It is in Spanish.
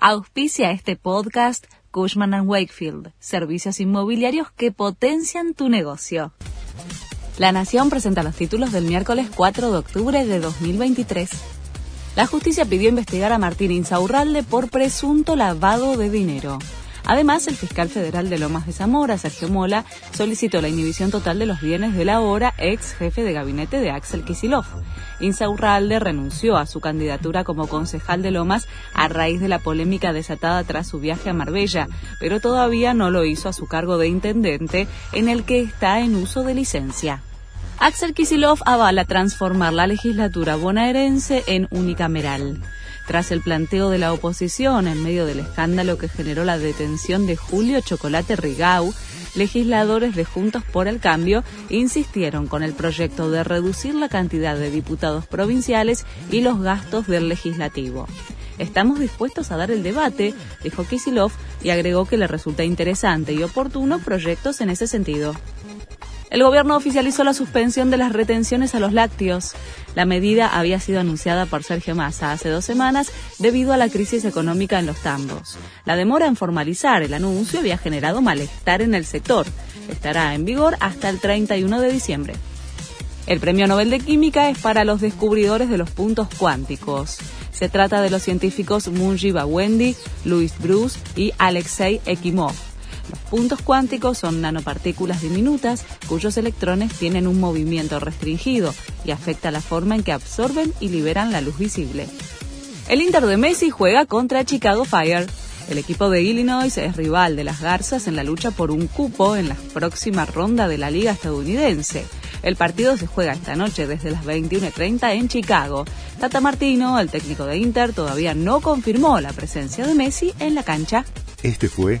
Auspicia este podcast Cushman ⁇ Wakefield, servicios inmobiliarios que potencian tu negocio. La Nación presenta los títulos del miércoles 4 de octubre de 2023. La justicia pidió investigar a Martín Insaurralde por presunto lavado de dinero. Además, el fiscal federal de Lomas de Zamora, Sergio Mola, solicitó la inhibición total de los bienes del ahora ex jefe de gabinete de Axel Kisilov. Insaurralde renunció a su candidatura como concejal de Lomas a raíz de la polémica desatada tras su viaje a Marbella, pero todavía no lo hizo a su cargo de intendente, en el que está en uso de licencia. Axel Kisilov avala transformar la legislatura bonaerense en unicameral. Tras el planteo de la oposición en medio del escándalo que generó la detención de Julio Chocolate Rigau, legisladores de Juntos por el Cambio insistieron con el proyecto de reducir la cantidad de diputados provinciales y los gastos del legislativo. Estamos dispuestos a dar el debate, dijo Kisilov, y agregó que le resulta interesante y oportuno proyectos en ese sentido. El gobierno oficializó la suspensión de las retenciones a los lácteos. La medida había sido anunciada por Sergio Massa hace dos semanas debido a la crisis económica en los tambos. La demora en formalizar el anuncio había generado malestar en el sector. Estará en vigor hasta el 31 de diciembre. El premio Nobel de Química es para los descubridores de los puntos cuánticos. Se trata de los científicos Munji Bawendi, Louis Bruce y Alexei Ekimov. Puntos cuánticos son nanopartículas diminutas cuyos electrones tienen un movimiento restringido y afecta la forma en que absorben y liberan la luz visible. El Inter de Messi juega contra Chicago Fire. El equipo de Illinois es rival de las Garzas en la lucha por un cupo en la próxima ronda de la Liga estadounidense. El partido se juega esta noche desde las 21.30 en Chicago. Tata Martino, el técnico de Inter, todavía no confirmó la presencia de Messi en la cancha. Este fue